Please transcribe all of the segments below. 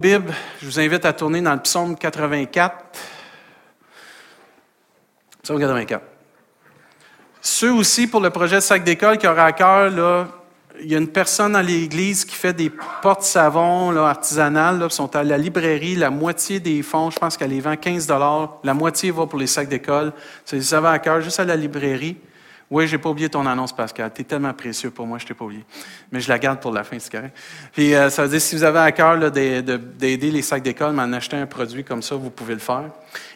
Bible, je vous invite à tourner dans le psaume 84. Psaume 84. Ceux aussi, pour le projet de sac d'école qui aura à cœur, là, il y a une personne dans l'église qui fait des portes-savons artisanales, là, sont à la librairie. La moitié des fonds, je pense qu'elle les vend 15 La moitié va pour les sacs d'école. Si vous avez à cœur, juste à la librairie. Oui, j'ai pas oublié ton annonce, Pascal. Tu es tellement précieux pour moi, je t'ai pas oublié. Mais je la garde pour la fin, c'est correct. Puis euh, ça veut dire, si vous avez à cœur d'aider les sacs d'école, m'en acheter un produit comme ça, vous pouvez le faire.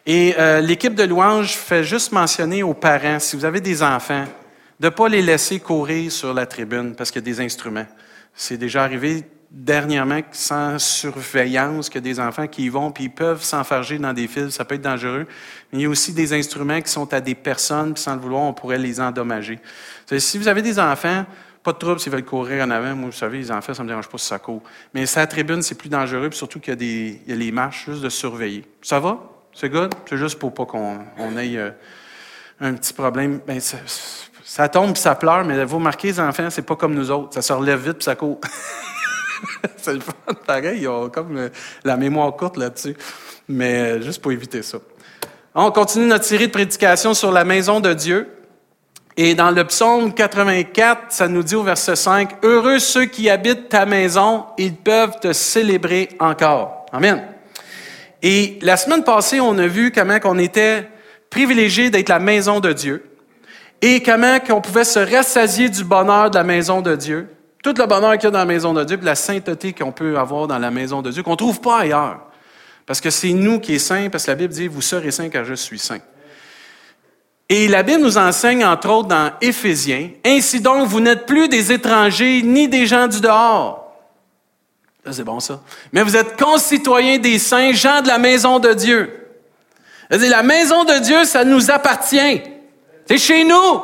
Et euh, l'équipe de louange fait juste mentionner aux parents, si vous avez des enfants, de ne pas les laisser courir sur la tribune parce qu'il y a des instruments. C'est déjà arrivé dernièrement, sans surveillance, a des enfants qui y vont, puis ils peuvent s'enfarger dans des fils, ça peut être dangereux. Mais il y a aussi des instruments qui sont à des personnes, puis sans le vouloir, on pourrait les endommager. Si vous avez des enfants, pas de trouble s'ils veulent courir en avant. Moi, vous savez, les enfants, ça ne me dérange pas si ça court. Mais sa tribune, c'est plus dangereux, puis surtout qu'il y a, des, il y a les marches, juste de surveiller. Ça va? C'est good? C'est juste pour pas qu'on on ait euh, un petit problème. Ben, ça, ça tombe puis ça pleure, mais vous remarquez, les enfants, c'est pas comme nous autres. Ça se relève vite puis ça court. c'est le pareil. Ils ont comme euh, la mémoire courte là-dessus. Mais euh, juste pour éviter ça. On continue notre série de prédications sur la maison de Dieu. Et dans le psaume 84, ça nous dit au verset 5, Heureux ceux qui habitent ta maison, ils peuvent te célébrer encore. Amen. Et la semaine passée, on a vu comment on était privilégié d'être la maison de Dieu et comment on pouvait se rassasier du bonheur de la maison de Dieu tout le bonheur qu'il y a dans la maison de Dieu, puis la sainteté qu'on peut avoir dans la maison de Dieu, qu'on ne trouve pas ailleurs. Parce que c'est nous qui sommes saints, parce que la Bible dit, vous serez saints car je suis saint. Et la Bible nous enseigne, entre autres, dans Éphésiens, Ainsi donc, vous n'êtes plus des étrangers ni des gens du dehors. c'est bon ça. Mais vous êtes concitoyens des saints, gens de la maison de Dieu. La maison de Dieu, ça nous appartient. C'est chez nous.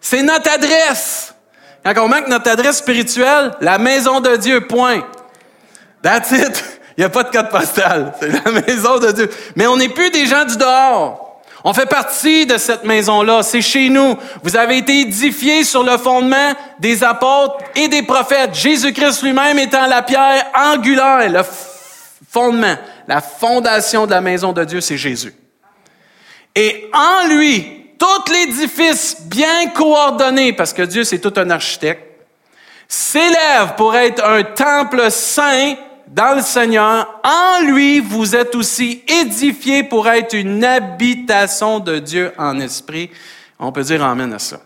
C'est notre adresse. Quand on manque notre adresse spirituelle, la maison de Dieu, point. That's it. Il n'y a pas de code postal. C'est la maison de Dieu. Mais on n'est plus des gens du dehors. On fait partie de cette maison-là. C'est chez nous. Vous avez été édifiés sur le fondement des apôtres et des prophètes. Jésus-Christ lui-même étant la pierre angulaire, le fondement, la fondation de la maison de Dieu, c'est Jésus. Et en lui, tout l'édifice bien coordonné, parce que Dieu c'est tout un architecte, s'élève pour être un temple saint dans le Seigneur. En lui, vous êtes aussi édifiés pour être une habitation de Dieu en esprit. On peut dire Amen à ça.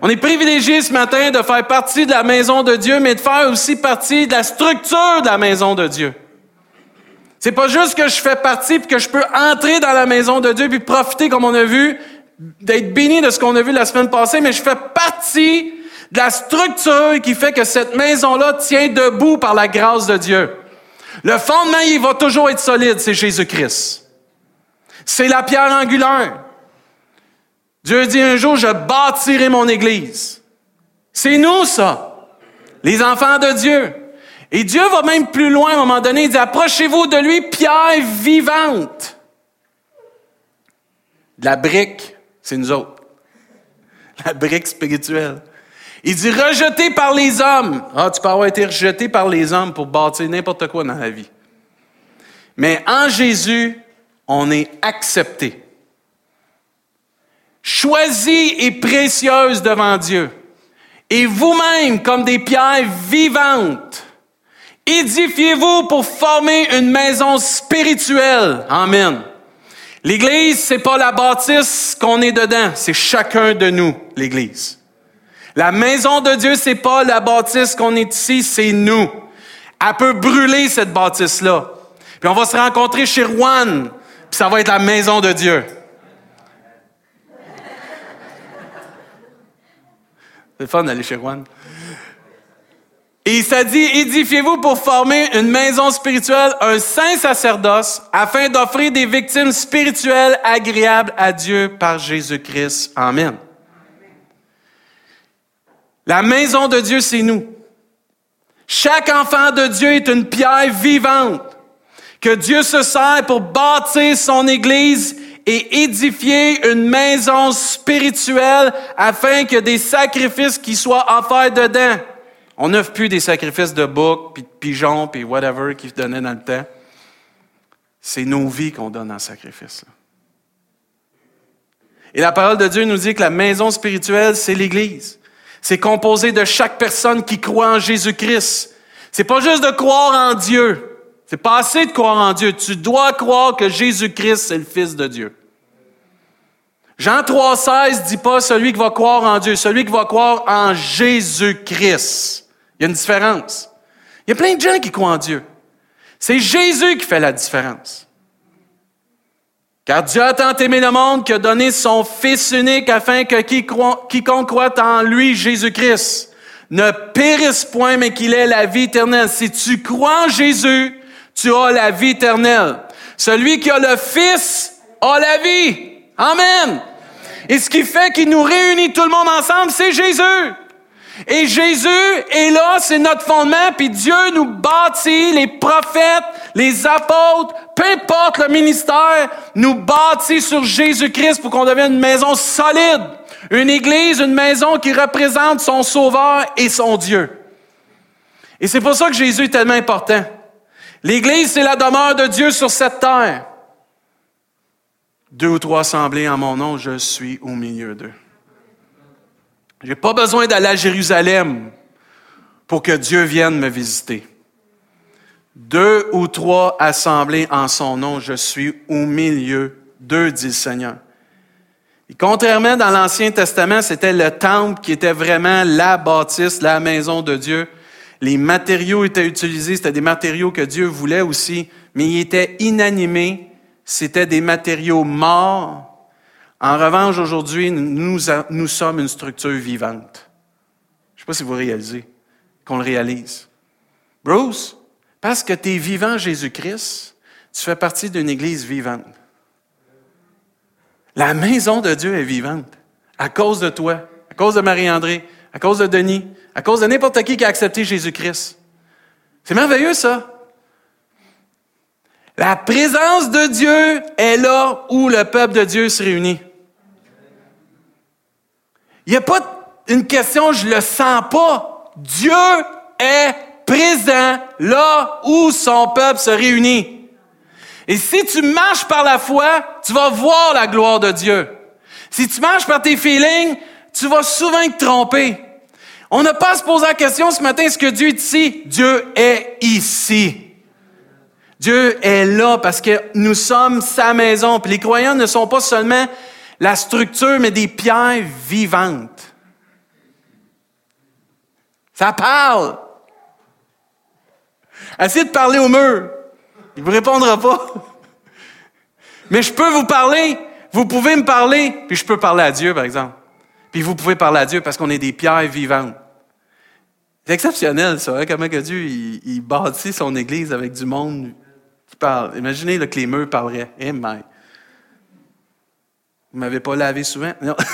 On est privilégié ce matin de faire partie de la maison de Dieu, mais de faire aussi partie de la structure de la maison de Dieu. C'est pas juste que je fais partie puis que je peux entrer dans la maison de Dieu puis profiter, comme on a vu, d'être béni de ce qu'on a vu la semaine passée, mais je fais partie de la structure qui fait que cette maison-là tient debout par la grâce de Dieu. Le fondement, il va toujours être solide, c'est Jésus-Christ. C'est la pierre angulaire. Dieu dit un jour, je bâtirai mon église. C'est nous, ça. Les enfants de Dieu. Et Dieu va même plus loin à un moment donné. Il dit, approchez-vous de lui, pierre vivante. De la brique c'est nous autres. La brique spirituelle. Il dit rejeté par les hommes. Ah, tu peux avoir été rejeté par les hommes pour bâtir n'importe quoi dans la vie. Mais en Jésus, on est accepté. Choisi et précieuse devant Dieu. Et vous-même, comme des pierres vivantes, édifiez-vous pour former une maison spirituelle. Amen. L'Église, c'est pas la bâtisse qu'on est dedans, c'est chacun de nous, l'Église. La maison de Dieu, c'est pas la bâtisse qu'on est ici, c'est nous. Elle peut brûler cette bâtisse-là. Puis on va se rencontrer chez Juan, puis ça va être la maison de Dieu. C'est fun d'aller chez Juan. Et ça dit, édifiez-vous pour former une maison spirituelle, un saint sacerdoce, afin d'offrir des victimes spirituelles agréables à Dieu par Jésus-Christ. Amen. La maison de Dieu, c'est nous. Chaque enfant de Dieu est une pierre vivante que Dieu se sert pour bâtir son Église et édifier une maison spirituelle afin que des sacrifices qui soient offerts dedans. On n'offre plus des sacrifices de boucs, puis de pigeons, puis whatever qu'ils donnaient dans le temps. C'est nos vies qu'on donne en sacrifice. Et la parole de Dieu nous dit que la maison spirituelle, c'est l'Église. C'est composé de chaque personne qui croit en Jésus-Christ. C'est pas juste de croire en Dieu. C'est pas assez de croire en Dieu. Tu dois croire que Jésus-Christ, c'est le Fils de Dieu. Jean 3,16 dit pas celui qui va croire en Dieu, celui qui va croire en Jésus-Christ. Il y a une différence. Il y a plein de gens qui croient en Dieu. C'est Jésus qui fait la différence. Car Dieu a tant aimé le monde qu'il a donné son Fils unique afin que quiconque croit en lui, Jésus-Christ, ne périsse point, mais qu'il ait la vie éternelle. Si tu crois en Jésus, tu as la vie éternelle. Celui qui a le Fils a la vie. Amen. Et ce qui fait qu'il nous réunit tout le monde ensemble, c'est Jésus. Et Jésus est là, c'est notre fondement, puis Dieu nous bâtit, les prophètes, les apôtres, peu importe le ministère, nous bâtit sur Jésus-Christ pour qu'on devienne une maison solide, une église, une maison qui représente son Sauveur et son Dieu. Et c'est pour ça que Jésus est tellement important. L'église, c'est la demeure de Dieu sur cette terre. Deux ou trois assemblées en mon nom, je suis au milieu d'eux. J'ai pas besoin d'aller à Jérusalem pour que Dieu vienne me visiter. Deux ou trois assemblées en son nom, je suis au milieu d'eux, dit le Seigneur. Et contrairement dans l'Ancien Testament, c'était le temple qui était vraiment la bâtisse, la maison de Dieu. Les matériaux étaient utilisés, c'était des matériaux que Dieu voulait aussi, mais ils étaient inanimés, c'était des matériaux morts, en revanche, aujourd'hui, nous, sommes une structure vivante. Je ne sais pas si vous réalisez qu'on le réalise. Bruce, parce que tu es vivant Jésus-Christ, tu fais partie d'une église vivante. La maison de Dieu est vivante à cause de toi, à cause de Marie-André, à cause de Denis, à cause de n'importe qui qui a accepté Jésus-Christ. C'est merveilleux, ça. La présence de Dieu est là où le peuple de Dieu se réunit. Il n'y a pas une question, je le sens pas. Dieu est présent là où son peuple se réunit. Et si tu marches par la foi, tu vas voir la gloire de Dieu. Si tu marches par tes feelings, tu vas souvent te tromper. On n'a pas à se poser la question ce matin, est-ce que Dieu est ici? Dieu est ici. Dieu est là parce que nous sommes sa maison. Puis les croyants ne sont pas seulement la structure, mais des pierres vivantes. Ça parle. Essayez de parler au mur. Il vous répondra pas. Mais je peux vous parler. Vous pouvez me parler. Puis je peux parler à Dieu, par exemple. Puis vous pouvez parler à Dieu parce qu'on est des pierres vivantes. C'est exceptionnel, ça, hein, comment que Dieu il, bâtit son Église avec du monde parle. Imaginez que les murs parleraient. Eh, vous m'avez pas lavé souvent? Non.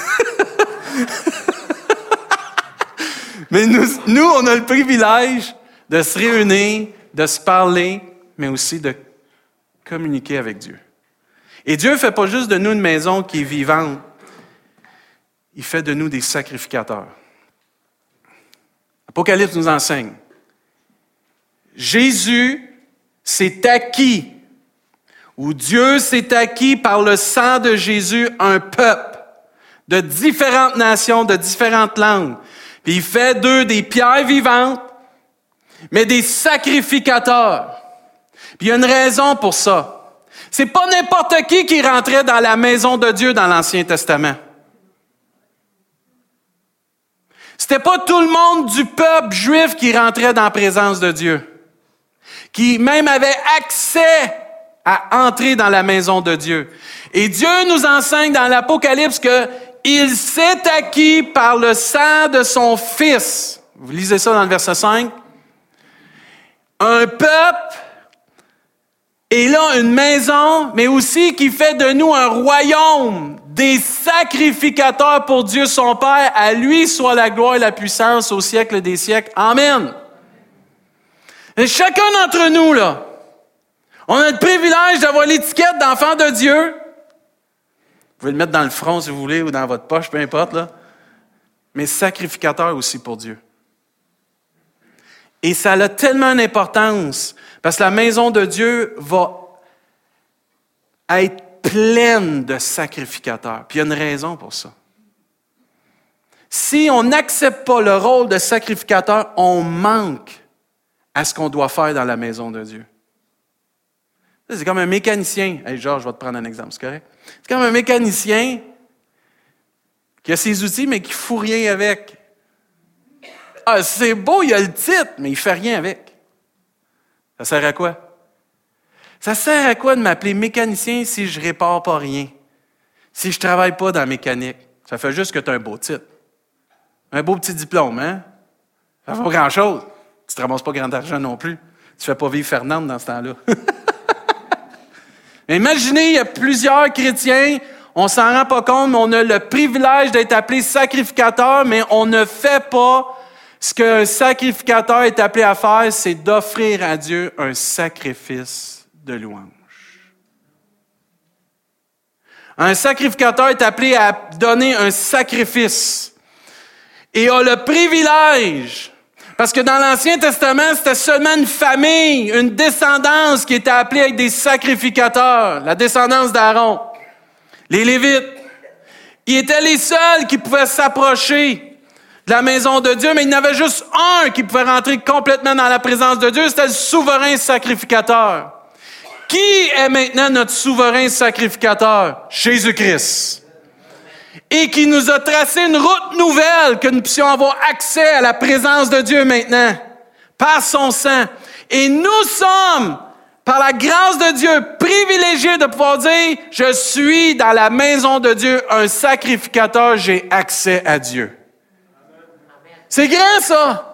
mais nous, nous, on a le privilège de se réunir, de se parler, mais aussi de communiquer avec Dieu. Et Dieu ne fait pas juste de nous une maison qui est vivante, il fait de nous des sacrificateurs. Apocalypse nous enseigne. Jésus s'est acquis où Dieu s'est acquis par le sang de Jésus un peuple de différentes nations, de différentes langues. Puis il fait d'eux des pierres vivantes, mais des sacrificateurs. Puis il y a une raison pour ça. C'est pas n'importe qui qui rentrait dans la maison de Dieu dans l'Ancien Testament. C'était pas tout le monde du peuple juif qui rentrait dans la présence de Dieu, qui même avait accès à entrer dans la maison de Dieu. Et Dieu nous enseigne dans l'Apocalypse que il s'est acquis par le sang de son Fils. Vous lisez ça dans le verset 5. Un peuple et là une maison, mais aussi qui fait de nous un royaume, des sacrificateurs pour Dieu son Père. À lui soit la gloire et la puissance au siècle des siècles. Amen. Chacun d'entre nous, là, on a le privilège d'avoir l'étiquette d'enfant de Dieu. Vous pouvez le mettre dans le front si vous voulez ou dans votre poche, peu importe, là. Mais sacrificateur aussi pour Dieu. Et ça a tellement d'importance parce que la maison de Dieu va être pleine de sacrificateurs. Puis il y a une raison pour ça. Si on n'accepte pas le rôle de sacrificateur, on manque à ce qu'on doit faire dans la maison de Dieu. C'est comme un mécanicien. Hey Georges, je vais te prendre un exemple, c'est correct? C'est comme un mécanicien qui a ses outils, mais qui ne fout rien avec. Ah, c'est beau, il a le titre, mais il ne fait rien avec. Ça sert à quoi? Ça sert à quoi de m'appeler mécanicien si je répare pas rien? Si je travaille pas dans la mécanique? Ça fait juste que tu as un beau titre. Un beau petit diplôme, hein? Ça fait pas grand-chose. Tu te ramasses pas grand argent non plus. Tu fais pas vivre Fernande dans ce temps-là. mais imaginez, il y a plusieurs chrétiens, on s'en rend pas compte, mais on a le privilège d'être appelé sacrificateur, mais on ne fait pas ce qu'un sacrificateur est appelé à faire, c'est d'offrir à Dieu un sacrifice de louange. Un sacrificateur est appelé à donner un sacrifice et a le privilège, parce que dans l'Ancien Testament, c'était seulement une famille, une descendance qui était appelée avec des sacrificateurs, la descendance d'Aaron, les Lévites. Ils étaient les seuls qui pouvaient s'approcher de la maison de Dieu, mais il y en avait juste un qui pouvait rentrer complètement dans la présence de Dieu, c'était le souverain sacrificateur. Qui est maintenant notre souverain sacrificateur? Jésus-Christ. Et qui nous a tracé une route nouvelle, que nous puissions avoir accès à la présence de Dieu maintenant, par son sang. Et nous sommes, par la grâce de Dieu, privilégiés de pouvoir dire, je suis dans la maison de Dieu, un sacrificateur, j'ai accès à Dieu. C'est grand, ça.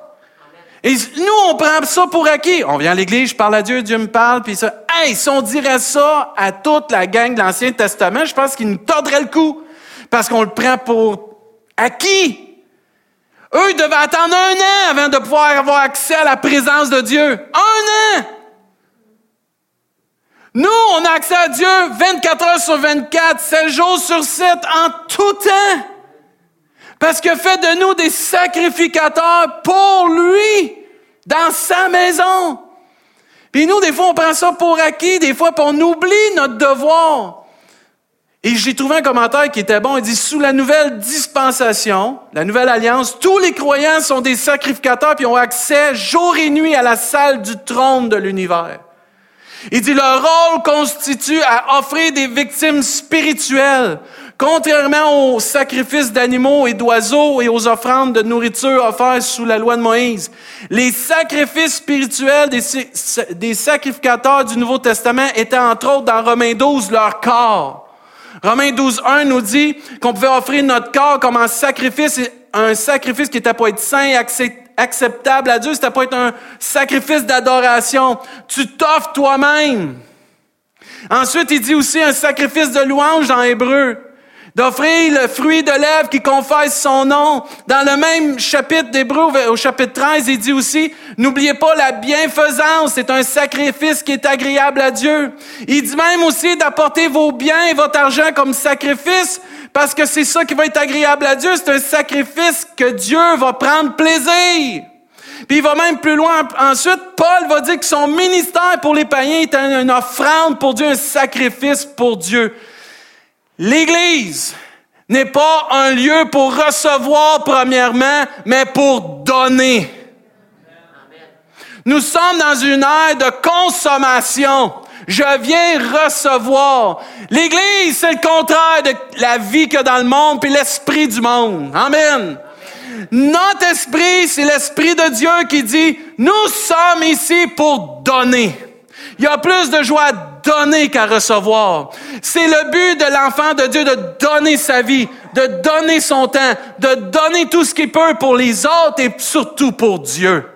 Et nous, on prend ça pour acquis. On vient à l'église, je parle à Dieu, Dieu me parle, puis ça. Hey, si on dirait ça à toute la gang de l'Ancien Testament, je pense qu'ils nous tordraient le cou. Parce qu'on le prend pour acquis. Eux, ils devaient attendre un an avant de pouvoir avoir accès à la présence de Dieu. Un an! Nous, on a accès à Dieu 24 heures sur 24, 7 jours sur 7, en tout temps. Parce que fait de nous des sacrificateurs pour lui, dans sa maison. Puis nous, des fois, on prend ça pour acquis, des fois, on oublie notre devoir. Et j'ai trouvé un commentaire qui était bon. Il dit, sous la nouvelle dispensation, la nouvelle alliance, tous les croyants sont des sacrificateurs puis ont accès jour et nuit à la salle du trône de l'univers. Il dit, leur rôle constitue à offrir des victimes spirituelles Contrairement aux sacrifices d'animaux et d'oiseaux et aux offrandes de nourriture offertes sous la loi de Moïse, les sacrifices spirituels des, sacrificateurs du Nouveau Testament étaient entre autres dans Romains 12 leur corps. Romains 12, 1 nous dit qu'on pouvait offrir notre corps comme un sacrifice, un sacrifice qui était pour être saint et acceptable à Dieu, c'était pas être un sacrifice d'adoration. Tu t'offres toi-même. Ensuite, il dit aussi un sacrifice de louange en hébreu d'offrir le fruit de lèvres qui confesse son nom. Dans le même chapitre d'Hébreu, au chapitre 13, il dit aussi, n'oubliez pas la bienfaisance, c'est un sacrifice qui est agréable à Dieu. Il dit même aussi d'apporter vos biens et votre argent comme sacrifice, parce que c'est ça qui va être agréable à Dieu, c'est un sacrifice que Dieu va prendre plaisir. Puis il va même plus loin. Ensuite, Paul va dire que son ministère pour les païens est une offrande pour Dieu, un sacrifice pour Dieu. L'Église n'est pas un lieu pour recevoir premièrement, mais pour donner. Nous sommes dans une ère de consommation. Je viens recevoir. L'Église, c'est le contraire de la vie que dans le monde, puis l'esprit du monde. Amen. Notre esprit, c'est l'esprit de Dieu qui dit, nous sommes ici pour donner. Il y a plus de joie donner qu'à recevoir. C'est le but de l'enfant de Dieu de donner sa vie, de donner son temps, de donner tout ce qu'il peut pour les autres et surtout pour Dieu.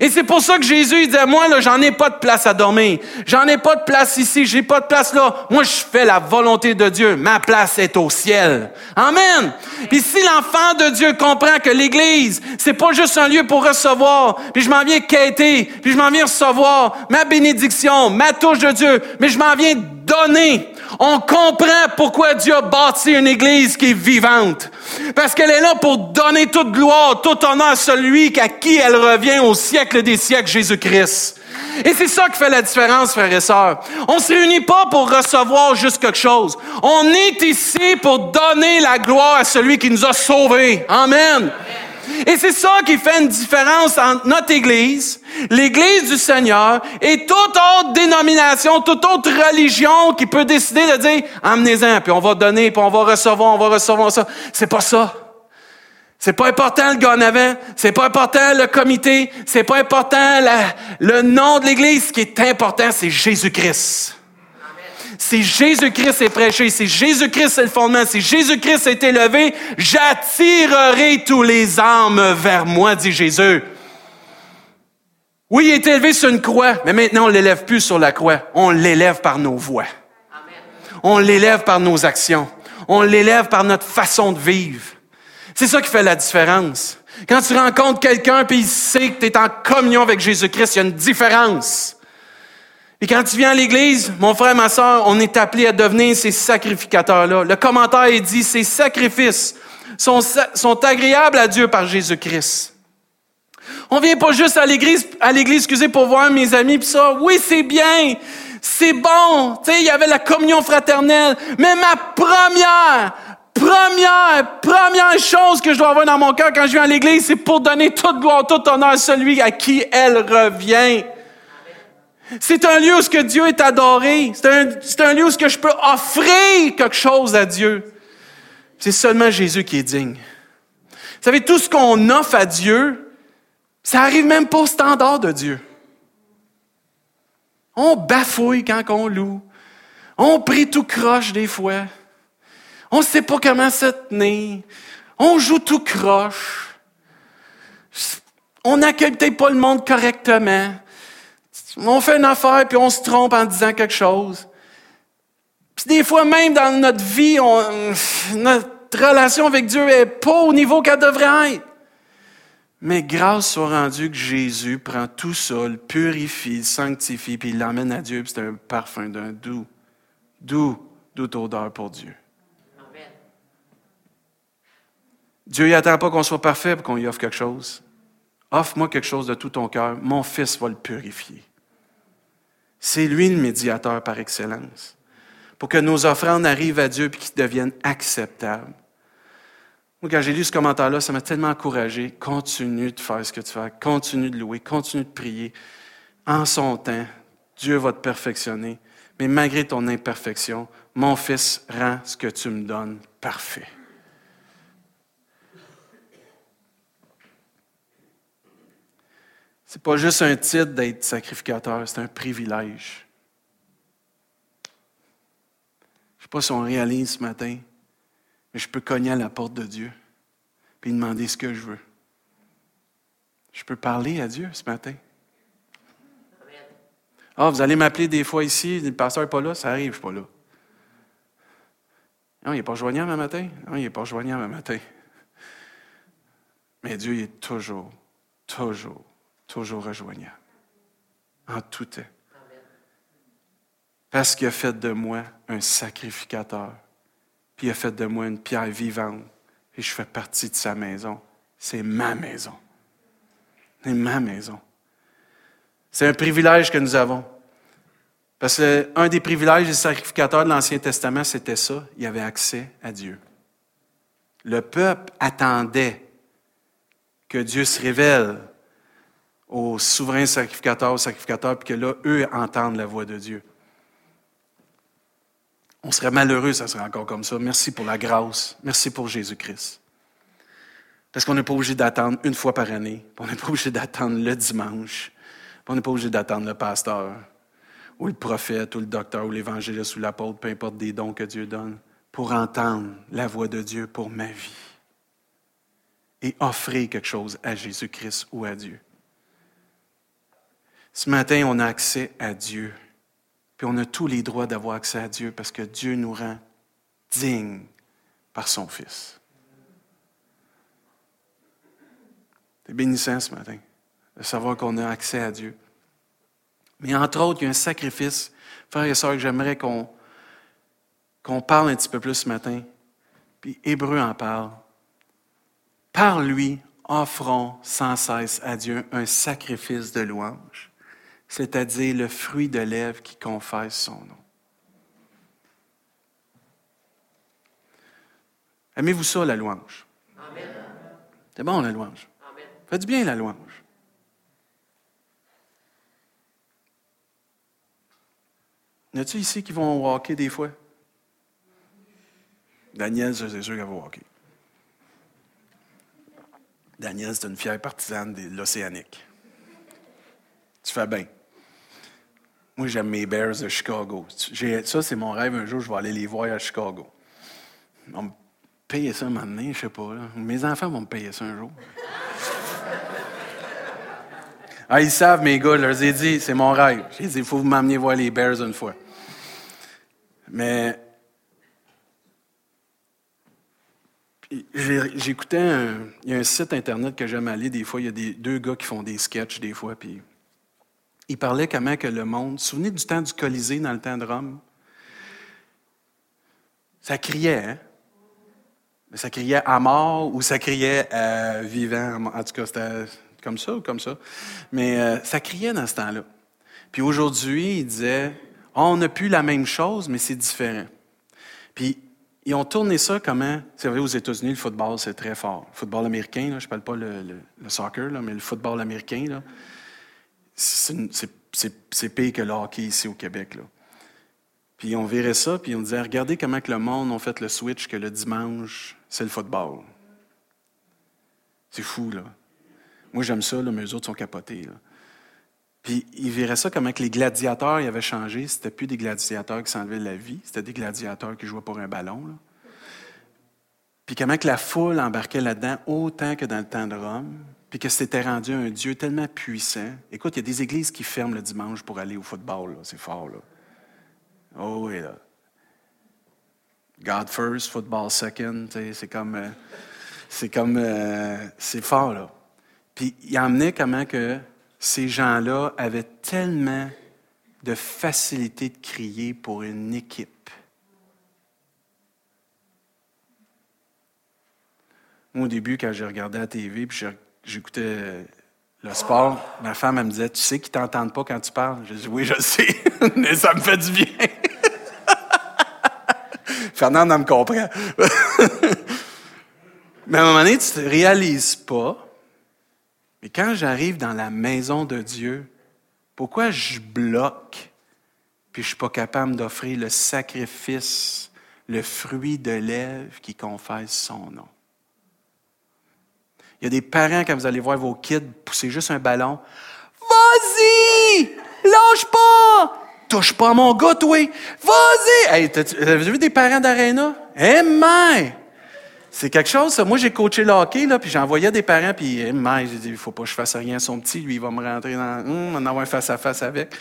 Et c'est pour ça que Jésus il disait, moi, là, j'en ai pas de place à dormir. J'en ai pas de place ici. J'ai pas de place là. Moi, je fais la volonté de Dieu. Ma place est au ciel. Amen. Puis si l'enfant de Dieu comprend que l'Église, c'est pas juste un lieu pour recevoir, puis je m'en viens quêter, puis je m'en viens recevoir ma bénédiction, ma touche de Dieu, mais je m'en viens donner. On comprend pourquoi Dieu a bâti une Église qui est vivante. Parce qu'elle est là pour donner toute gloire, tout honneur à celui à qui elle revient au siècle des siècles, Jésus-Christ. Et c'est ça qui fait la différence, frères et sœurs. On se réunit pas pour recevoir juste quelque chose. On est ici pour donner la gloire à celui qui nous a sauvés. Amen. Et c'est ça qui fait une différence entre notre Église, l'Église du Seigneur, et toute autre dénomination, toute autre religion qui peut décider de dire, amenez-en, puis on va donner, puis on va recevoir, on va recevoir ça. C'est pas ça. C'est pas important le gars en avant, c'est pas important le comité, c'est pas important le nom de l'Église. Ce qui est important, c'est Jésus-Christ. C'est Jésus-Christ est prêché, c'est Jésus-Christ est le fondement, c'est Jésus-Christ est élevé, j'attirerai tous les âmes vers moi, dit Jésus. Oui, il est élevé sur une croix, mais maintenant on l'élève plus sur la croix, on l'élève par nos voix. On l'élève par nos actions. On l'élève par notre façon de vivre. C'est ça qui fait la différence. Quand tu rencontres quelqu'un puis il sait que tu es en communion avec Jésus-Christ, il y a une différence. Et quand tu viens à l'église, mon frère, ma soeur, on est appelé à devenir ces sacrificateurs-là. Le commentaire est dit, ces sacrifices sont, agréables à Dieu par Jésus-Christ. On vient pas juste à l'église, à l'église, excusez, pour voir mes amis puis ça. Oui, c'est bien. C'est bon. Tu sais, il y avait la communion fraternelle. Mais ma première, première, première chose que je dois avoir dans mon cœur quand je viens à l'église, c'est pour donner toute gloire, tout honneur à celui à qui elle revient. C'est un lieu où ce que Dieu est adoré. C'est un, lieu où ce que je peux offrir quelque chose à Dieu. C'est seulement Jésus qui est digne. Vous savez, tout ce qu'on offre à Dieu, ça arrive même pas au standard de Dieu. On bafouille quand on loue. On prie tout croche des fois. On ne sait pas comment se tenir. On joue tout croche. On n'accueille peut-être pas le monde correctement. On fait une affaire puis on se trompe en disant quelque chose. Puis des fois, même dans notre vie, notre relation avec Dieu n'est pas au niveau qu'elle devrait être. Mais grâce soit rendue que Jésus prend tout ça, le purifie, le sanctifie, puis il l'emmène à Dieu, puis c'est un parfum d'un doux, doux, doux odeur pour Dieu. Dieu n'attend pas qu'on soit parfait pour qu'on lui offre quelque chose. Offre-moi quelque chose de tout ton cœur. Mon fils va le purifier. C'est lui le médiateur par excellence. Pour que nos offrandes arrivent à Dieu et qu'ils deviennent acceptables. Moi, quand j'ai lu ce commentaire-là, ça m'a tellement encouragé. Continue de faire ce que tu fais. Continue de louer. Continue de prier. En son temps, Dieu va te perfectionner. Mais malgré ton imperfection, mon fils rend ce que tu me donnes parfait. C'est pas juste un titre d'être sacrificateur, c'est un privilège. Je ne sais pas si on réalise ce matin, mais je peux cogner à la porte de Dieu et demander ce que je veux. Je peux parler à Dieu ce matin. Ah, vous allez m'appeler des fois ici, le pasteur n'est pas là, ça arrive, je ne suis pas là. Non, il n'est pas joignable un matin. Non, il n'est pas joignable un matin. Mais Dieu est toujours, toujours toujours rejoignant. En tout temps. Parce qu'il a fait de moi un sacrificateur, puis il a fait de moi une pierre vivante, et je fais partie de sa maison. C'est ma maison. C'est ma maison. C'est un privilège que nous avons. Parce qu'un des privilèges des sacrificateurs de l'Ancien Testament, c'était ça. Il avait accès à Dieu. Le peuple attendait que Dieu se révèle aux souverains sacrificateurs, aux sacrificateurs, puis que là, eux entendent la voix de Dieu. On serait malheureux, ça serait encore comme ça. Merci pour la grâce. Merci pour Jésus-Christ. Parce qu'on n'est pas obligé d'attendre une fois par année. On n'est pas obligé d'attendre le dimanche. On n'est pas obligé d'attendre le pasteur, ou le prophète, ou le docteur, ou l'évangéliste, ou l'apôtre, peu importe des dons que Dieu donne, pour entendre la voix de Dieu pour ma vie. Et offrir quelque chose à Jésus-Christ ou à Dieu. Ce matin, on a accès à Dieu. Puis on a tous les droits d'avoir accès à Dieu parce que Dieu nous rend dignes par son Fils. C'est bénissant ce matin de savoir qu'on a accès à Dieu. Mais entre autres, il y a un sacrifice, frères et sœurs, j'aimerais qu'on qu'on parle un petit peu plus ce matin. Puis Hébreu en parle. Par lui, offrons sans cesse à Dieu un sacrifice de louange, c'est-à-dire le fruit de lèvres qui confesse son nom. Aimez-vous ça, la louange? C'est bon, la louange. Faites du bien, la louange. Y a-t-il ici qui vont walker des fois? Daniel, c'est sûr qu'elle va walker. Daniel, c'est une fière partisane de l'Océanique. Tu fais bien. Moi, j'aime mes Bears de Chicago. Ça, c'est mon rêve. Un jour, je vais aller les voir à Chicago. On me payer ça un moment donné, je sais pas. Mes enfants vont me payer ça un jour. ah, ils savent, mes gars, je leur ai dit, c'est mon rêve. J'ai dit, il faut vous m'amener voir les Bears une fois. Mais J'écoutais un, il y a un site internet que j'aime aller des fois. Il y a des, deux gars qui font des sketchs des fois. Puis ils parlaient comment que le monde. Souvenez du temps du Colisée dans le temps de Rome? Ça criait, hein? Ça criait à mort ou ça criait à vivant. En tout cas, c'était comme ça ou comme ça. Mais euh, ça criait dans ce temps-là. Puis aujourd'hui, il disait on n'a plus la même chose, mais c'est différent. Puis ils ont tourné ça comment? Vous savez, aux États-Unis, le football, c'est très fort. Le football américain, là, je ne parle pas le, soccer, là, mais le football américain, c'est pire que le hockey ici au Québec. Puis on verrait ça, puis on disait, regardez comment le monde a fait le switch que le dimanche, c'est le football. C'est fou, là. Moi, j'aime ça, là, mais eux autres sont capotés. Puis ils verraient ça comment que les gladiateurs ils avaient changé. C'était plus des gladiateurs qui s'enlevaient la vie, c'était des gladiateurs qui jouaient pour un ballon. Puis comment que la foule embarquait là-dedans autant que dans le temps de Rome, puis que c'était rendu un Dieu tellement puissant. Écoute, il y a des églises qui ferment le dimanche pour aller au football, c'est fort. Là. Oh oui, là. God first, football second, c'est comme. Euh, c'est comme. Euh, c'est fort, là. Puis il emmenait comment que ces gens-là avaient tellement de facilité de crier pour une équipe. Moi, au début, quand j'ai regardé la TV, puis j'écoutais le sport, ma femme, elle me disait, tu sais qu'ils t'entendent pas quand tu parles? Je dis, oui, je sais, mais ça me fait du bien. Fernand, elle me comprend. mais à un moment donné, tu ne réalises pas. Mais quand j'arrive dans la maison de Dieu, pourquoi je bloque puis je ne suis pas capable d'offrir le sacrifice, le fruit de lèvres qui confesse son nom? Il y a des parents, quand vous allez voir vos kids pousser juste un ballon, Vas-y! Lâche pas! Touche pas à mon gars, toi! Vas-y! Hey, avez vu des parents d'Arena? Eh, hey, C'est quelque chose, ça. Moi, j'ai coaché le hockey, là, puis j'envoyais des parents, puis, eh, j'ai dit, il faut pas que je fasse rien à son petit, lui, il va me rentrer dans, hum, en avoir un face-à-face avec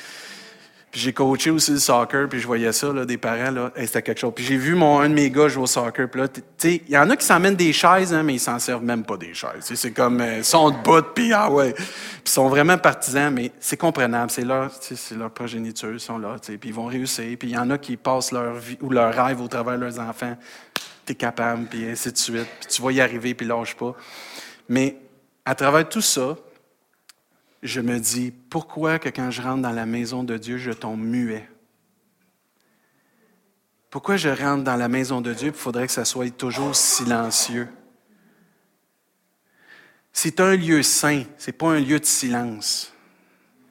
j'ai coaché aussi le soccer, puis je voyais ça, là, des parents, là, c'était quelque chose. Puis j'ai vu mon, un de mes gars jouer au soccer, puis là, il y en a qui s'emmènent des chaises, hein, mais ils s'en servent même pas des chaises. C'est comme, euh, ils sont debout, puis ah ouais. Puis ils sont vraiment partisans, mais c'est comprenable, c'est leur, c'est leur progéniture, ils sont là, puis ils vont réussir. Puis il y en a qui passent leur vie ou leur rêve au travers de leurs enfants. T'es capable, puis ainsi de suite. Puis tu vas y arriver, puis lâche pas. Mais à travers tout ça, je me dis, pourquoi que quand je rentre dans la maison de Dieu, je tombe muet? Pourquoi je rentre dans la maison de Dieu, il faudrait que ça soit toujours silencieux? C'est un lieu saint, ce n'est pas un lieu de silence.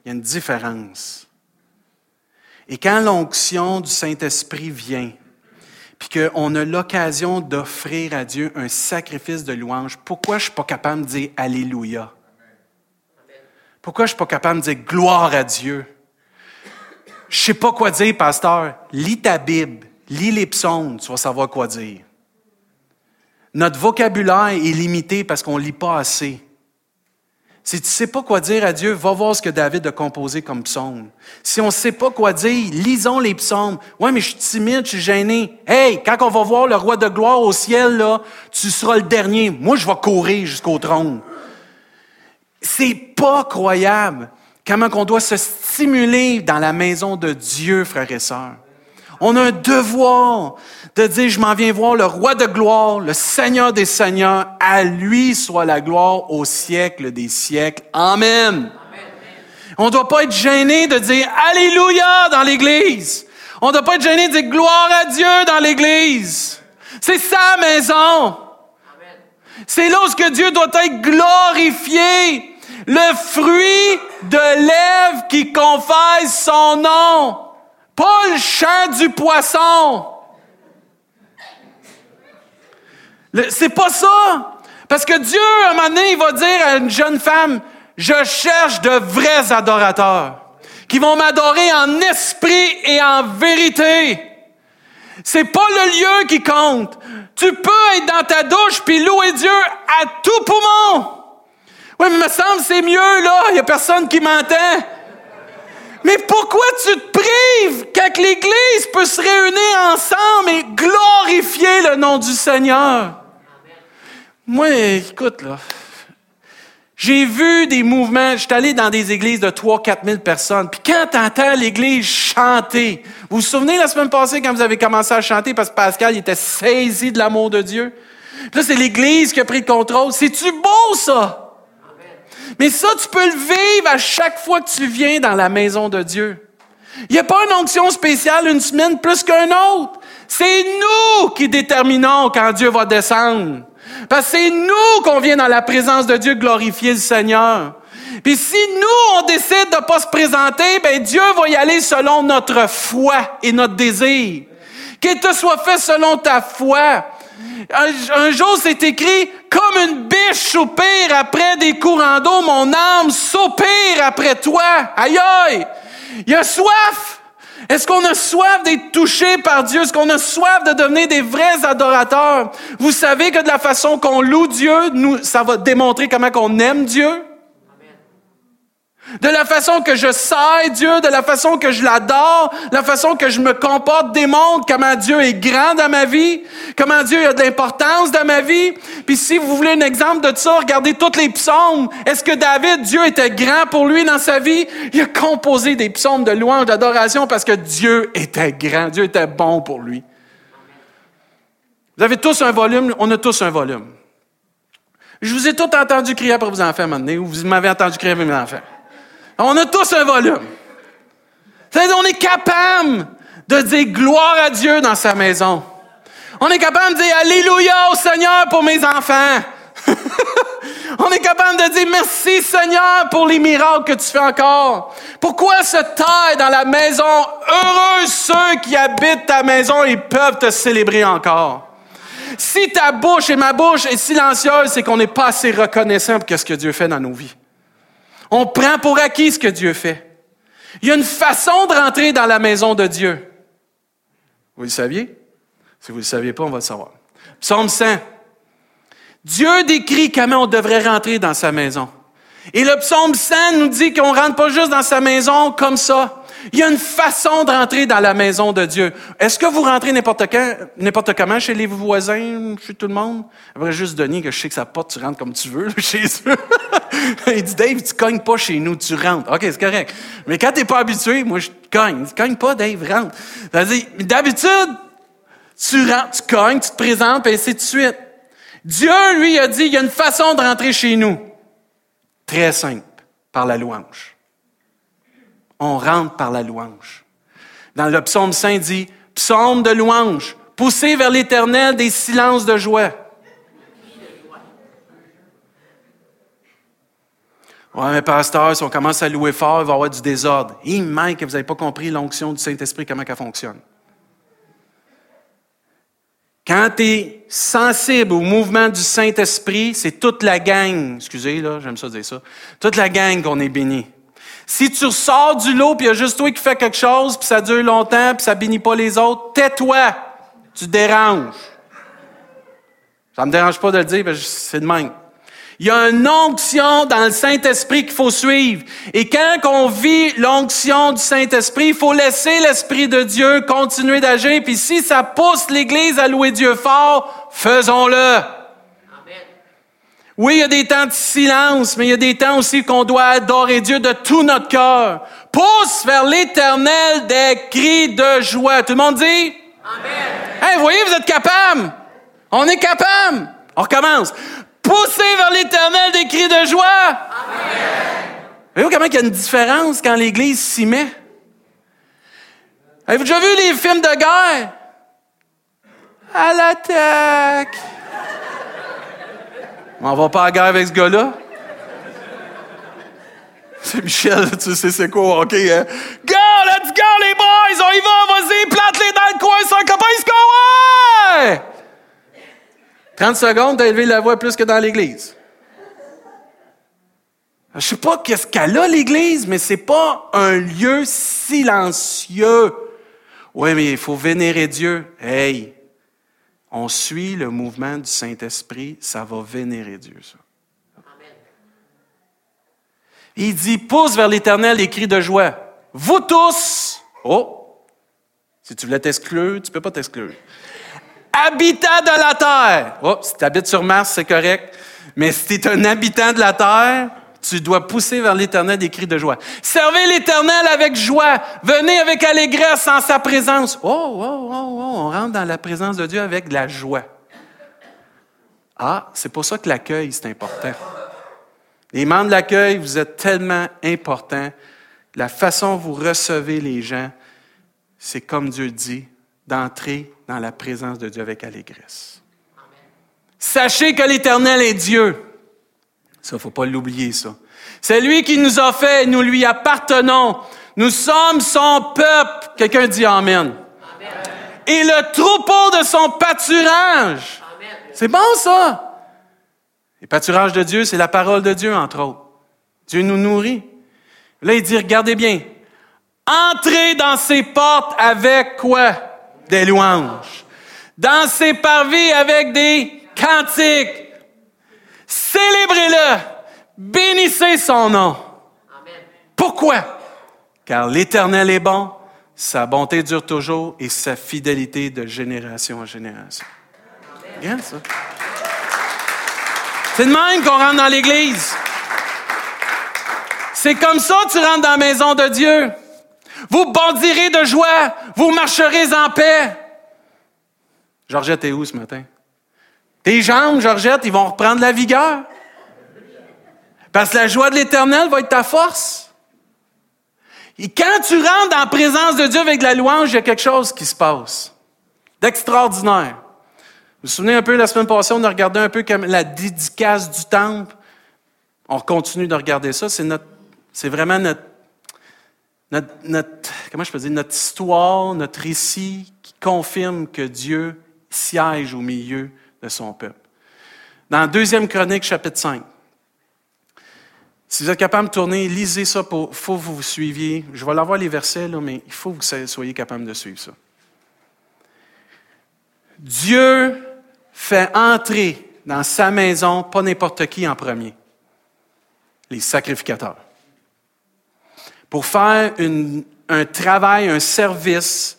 Il y a une différence. Et quand l'onction du Saint-Esprit vient, puis qu'on a l'occasion d'offrir à Dieu un sacrifice de louange, pourquoi je ne suis pas capable de dire Alléluia? Pourquoi je suis pas capable de dire gloire à Dieu? Je sais pas quoi dire, pasteur. Lis ta Bible, lis les psaumes, tu vas savoir quoi dire. Notre vocabulaire est limité parce qu'on lit pas assez. Si tu sais pas quoi dire à Dieu, va voir ce que David a composé comme psaume. Si on sait pas quoi dire, lisons les psaumes. Ouais, mais je suis timide, je suis gêné. Hey, quand on va voir le roi de gloire au ciel, là, tu seras le dernier. Moi, je vais courir jusqu'au trône. C'est pas croyable comment on doit se stimuler dans la maison de Dieu, frères et sœurs. On a un devoir de dire, je m'en viens voir le roi de gloire, le Seigneur des Seigneurs. À lui soit la gloire au siècle des siècles. Amen. On ne doit pas être gêné de dire Alléluia dans l'Église. On ne doit pas être gêné de dire gloire à Dieu dans l'Église. C'est sa maison. C'est là où Dieu doit être glorifié. Le fruit de lèvres qui confesse son nom. Pas le chant du poisson. C'est pas ça. Parce que Dieu, à un moment donné, il va dire à une jeune femme, je cherche de vrais adorateurs qui vont m'adorer en esprit et en vérité. C'est pas le lieu qui compte. Tu peux être dans ta douche puis louer Dieu à tout poumon. Oui, mais me semble c'est mieux là, il y a personne qui m'entend. Mais pourquoi tu te prives quand l'Église peut se réunir ensemble et glorifier le nom du Seigneur? Moi, écoute, là, j'ai vu des mouvements, je suis allé dans des églises de 3 4 000 personnes, puis quand tu entends l'église chanter, vous vous souvenez la semaine passée quand vous avez commencé à chanter parce que Pascal était saisi de l'amour de Dieu? Puis là, c'est l'église qui a pris le contrôle. C'est-tu beau, ça? Mais ça, tu peux le vivre à chaque fois que tu viens dans la maison de Dieu. Il n'y a pas une onction spéciale une semaine plus qu'un autre. C'est nous qui déterminons quand Dieu va descendre. Parce que c'est nous qu'on vient dans la présence de Dieu glorifier le Seigneur. Puis si nous, on décide de pas se présenter, ben Dieu va y aller selon notre foi et notre désir. Qu'il te soit fait selon ta foi. Un, jour, c'est écrit, comme une biche soupire après des courants d'eau, mon âme soupire après toi. Aïe aïe! Il y a soif! Est-ce qu'on a soif d'être touché par Dieu? Est-ce qu'on a soif de devenir des vrais adorateurs? Vous savez que de la façon qu'on loue Dieu, nous, ça va démontrer comment qu'on aime Dieu? De la façon que je sais Dieu, de la façon que je l'adore, la façon que je me comporte démontre comment Dieu est grand dans ma vie, comment Dieu a de l'importance dans ma vie. Puis si vous voulez un exemple de ça, regardez tous les psaumes. Est-ce que David, Dieu était grand pour lui dans sa vie? Il a composé des psaumes de louange, d'adoration parce que Dieu était grand, Dieu était bon pour lui. Vous avez tous un volume, on a tous un volume. Je vous ai tous entendu crier pour vos enfants moment ou vous m'avez entendu crier pour mes enfants. On a tous un volume. on est capable de dire gloire à Dieu dans sa maison. On est capable de dire Alléluia au Seigneur pour mes enfants. On est capable de dire merci Seigneur pour les miracles que tu fais encore. Pourquoi se taille dans la maison? Heureux ceux qui habitent ta maison et peuvent te célébrer encore. Si ta bouche et ma bouche est silencieuse, c'est qu'on n'est pas assez reconnaissant pour ce que Dieu fait dans nos vies. On prend pour acquis ce que Dieu fait. Il y a une façon de rentrer dans la maison de Dieu. Vous le saviez? Si vous ne le saviez pas, on va le savoir. Psaume 100. Dieu décrit comment on devrait rentrer dans sa maison. Et le psaume 100 nous dit qu'on rentre pas juste dans sa maison comme ça. Il y a une façon de rentrer dans la maison de Dieu. Est-ce que vous rentrez n'importe quand, n'importe comment chez les voisins, chez tout le monde? Après, juste Denis, que je sais que ça porte, tu rentres comme tu veux chez eux. Il dit, Dave, tu cognes pas chez nous, tu rentres. OK, c'est correct. Mais quand t'es pas habitué, moi, je cogne. Tu cognes pas, Dave, rentre. D'habitude, tu rentres, tu cognes, tu te présentes, et ainsi de suite. Dieu, lui, a dit, il y a une façon de rentrer chez nous. Très simple, par la louange. On rentre par la louange. Dans le psaume saint dit, psaume de louange, poussez vers l'éternel des silences de joie. Ouais, mais pasteur, si on commence à louer fort, il va y avoir du désordre. Il que vous n'avez pas compris l'onction du Saint-Esprit, comment elle fonctionne. Quand tu es sensible au mouvement du Saint-Esprit, c'est toute la gang, excusez, là, j'aime ça dire ça, toute la gang qu'on est béni. Si tu ressors du lot, puis il y a juste toi qui fais quelque chose, puis ça dure longtemps, puis ça bénit pas les autres, tais-toi, tu déranges. Ça me dérange pas de le dire, c'est de même. Il y a une onction dans le Saint-Esprit qu'il faut suivre. Et quand on vit l'onction du Saint-Esprit, il faut laisser l'Esprit de Dieu continuer d'agir. Puis si ça pousse l'Église à louer Dieu fort, faisons-le. Oui, il y a des temps de silence, mais il y a des temps aussi qu'on doit adorer Dieu de tout notre cœur. pousse vers l'éternel des cris de joie. Tout le monde dit? Amen. Hey, vous voyez, vous êtes capable. On est capable. On recommence. Poussez vers l'éternel des cris de joie. Amen. Voyez-vous comment il y a une différence quand l'Église s'y met? Avez-vous déjà vu les films de guerre? À l'attaque! On va pas à la guerre avec ce gars-là? C'est Michel, tu sais c'est quoi, OK, hein? Go, let's go, les boys! On y va, vas-y, plante-les dans le coin, un copain, il se 30 secondes, t'as élevé la voix plus que dans l'église. Je sais pas qu'est-ce qu'elle a, l'église, mais c'est pas un lieu silencieux. Oui, mais il faut vénérer Dieu. Hey, on suit le mouvement du Saint-Esprit, ça va vénérer Dieu, ça. Il dit, pousse vers l'Éternel les cris de joie. Vous tous, oh, si tu voulais t'exclure, tu peux pas t'exclure. Habitant de la terre. Oh, si tu habites sur Mars, c'est correct. Mais si tu es un habitant de la terre, tu dois pousser vers l'Éternel des cris de joie. Servez l'Éternel avec joie. Venez avec allégresse en sa présence. Oh, oh, oh, oh, on rentre dans la présence de Dieu avec de la joie. Ah, c'est pour ça que l'accueil, c'est important. Les membres de l'accueil, vous êtes tellement importants. La façon dont vous recevez les gens, c'est comme Dieu dit, d'entrer dans la présence de Dieu avec allégresse. Sachez que l'Éternel est Dieu. Ça, faut pas l'oublier, ça. C'est lui qui nous a fait, nous lui appartenons. Nous sommes son peuple. Quelqu'un dit Amen. Et le troupeau de son pâturage. C'est bon, ça. Le pâturage de Dieu, c'est la parole de Dieu, entre autres. Dieu nous nourrit. Là, il dit, regardez bien, entrez dans ses portes avec quoi? Des louanges. Dans ses parvis avec des cantiques. Célébrez-le. Bénissez son nom. Pourquoi? Car l'Éternel est bon, sa bonté dure toujours et sa fidélité de génération en génération. Regarde ça. C'est de même qu'on rentre dans l'Église. C'est comme ça que tu rentres dans la maison de Dieu. Vous bondirez de joie, vous marcherez en paix. Georgette est où ce matin? Tes jambes, Georgette, ils vont reprendre la vigueur. Parce que la joie de l'Éternel va être ta force. Et quand tu rentres la présence de Dieu avec la louange, il y a quelque chose qui se passe d'extraordinaire. Vous vous souvenez un peu, la semaine passée, on a regardé un peu comme la dédicace du temple. On continue de regarder ça. C'est notre, c'est vraiment notre, notre, notre histoire, notre récit qui confirme que Dieu siège au milieu de son peuple. Dans Deuxième Chronique, chapitre 5. Si vous êtes capable de tourner, lisez ça. Il faut que vous suiviez. Je vais l'avoir les versets, là, mais il faut que vous soyez capable de suivre ça. Dieu fait entrer dans sa maison pas n'importe qui en premier, les sacrificateurs. Pour faire un travail, un service